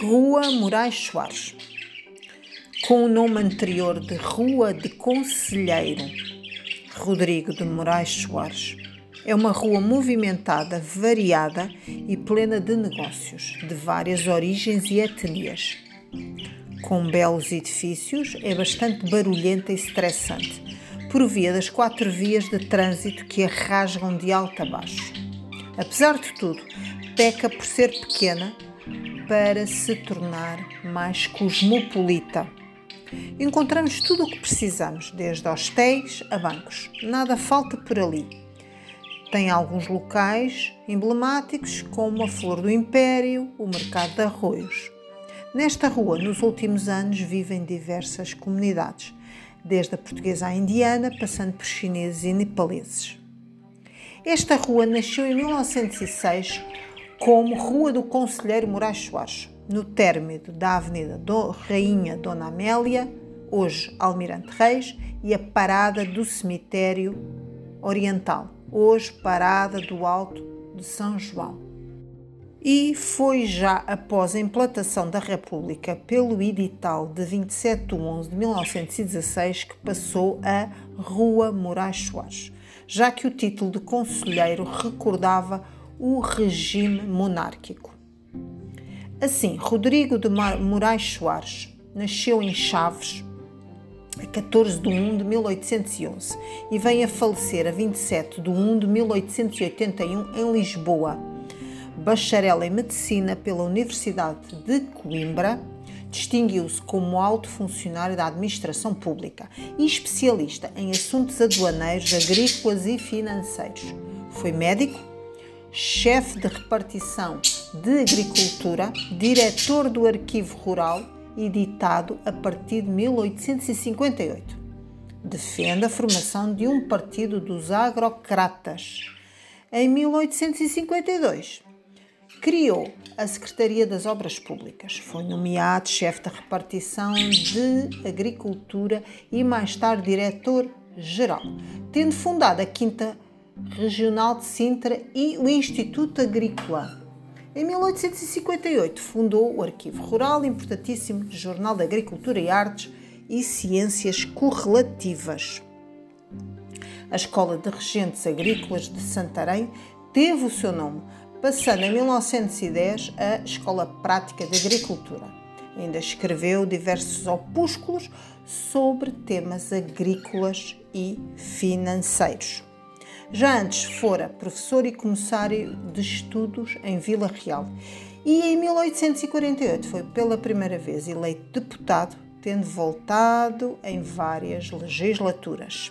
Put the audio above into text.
Rua Moraes Soares, com o nome anterior de Rua de Conselheiro Rodrigo de Moraes Soares. É uma rua movimentada, variada e plena de negócios de várias origens e etnias. Com belos edifícios, é bastante barulhenta e estressante, por via das quatro vias de trânsito que a rasgam de alto a baixo. Apesar de tudo, peca por ser pequena para se tornar mais cosmopolita. Encontramos tudo o que precisamos, desde hostéis a bancos. Nada falta por ali. Tem alguns locais emblemáticos, como a Flor do Império, o Mercado de Arroios. Nesta rua, nos últimos anos, vivem diversas comunidades, desde a portuguesa à indiana, passando por chineses e nepaleses. Esta rua nasceu em 1906 como Rua do Conselheiro Moraes Soares, no término da Avenida do Rainha Dona Amélia, hoje Almirante Reis, e a Parada do Cemitério Oriental, hoje Parada do Alto de São João. E foi já após a implantação da República pelo edital de 27 de 11 de 1916 que passou a Rua Moraes Soares, já que o título de conselheiro recordava o regime monárquico. Assim, Rodrigo de Moraes Soares nasceu em Chaves a 14 de 1 de 1811 e vem a falecer a 27 de 1 de 1881 em Lisboa. Bacharel em Medicina pela Universidade de Coimbra, distinguiu-se como alto funcionário da administração pública e especialista em assuntos aduaneiros, agrícolas e financeiros. Foi médico, chefe de repartição de Agricultura, diretor do Arquivo Rural, editado a partir de 1858. Defende a formação de um partido dos agrocratas. Em 1852, criou a Secretaria das Obras Públicas. Foi nomeado chefe da repartição de Agricultura e mais tarde diretor-geral, tendo fundado a Quinta Regional de Sintra e o Instituto Agrícola. Em 1858 fundou o Arquivo Rural, importantíssimo jornal de Agricultura e Artes e Ciências Correlativas. A Escola de Regentes Agrícolas de Santarém teve o seu nome, passando em 1910 a Escola Prática de Agricultura. Ainda escreveu diversos opúsculos sobre temas agrícolas e financeiros. Já antes fora professor e comissário de estudos em Vila Real e em 1848 foi pela primeira vez eleito deputado, tendo voltado em várias legislaturas.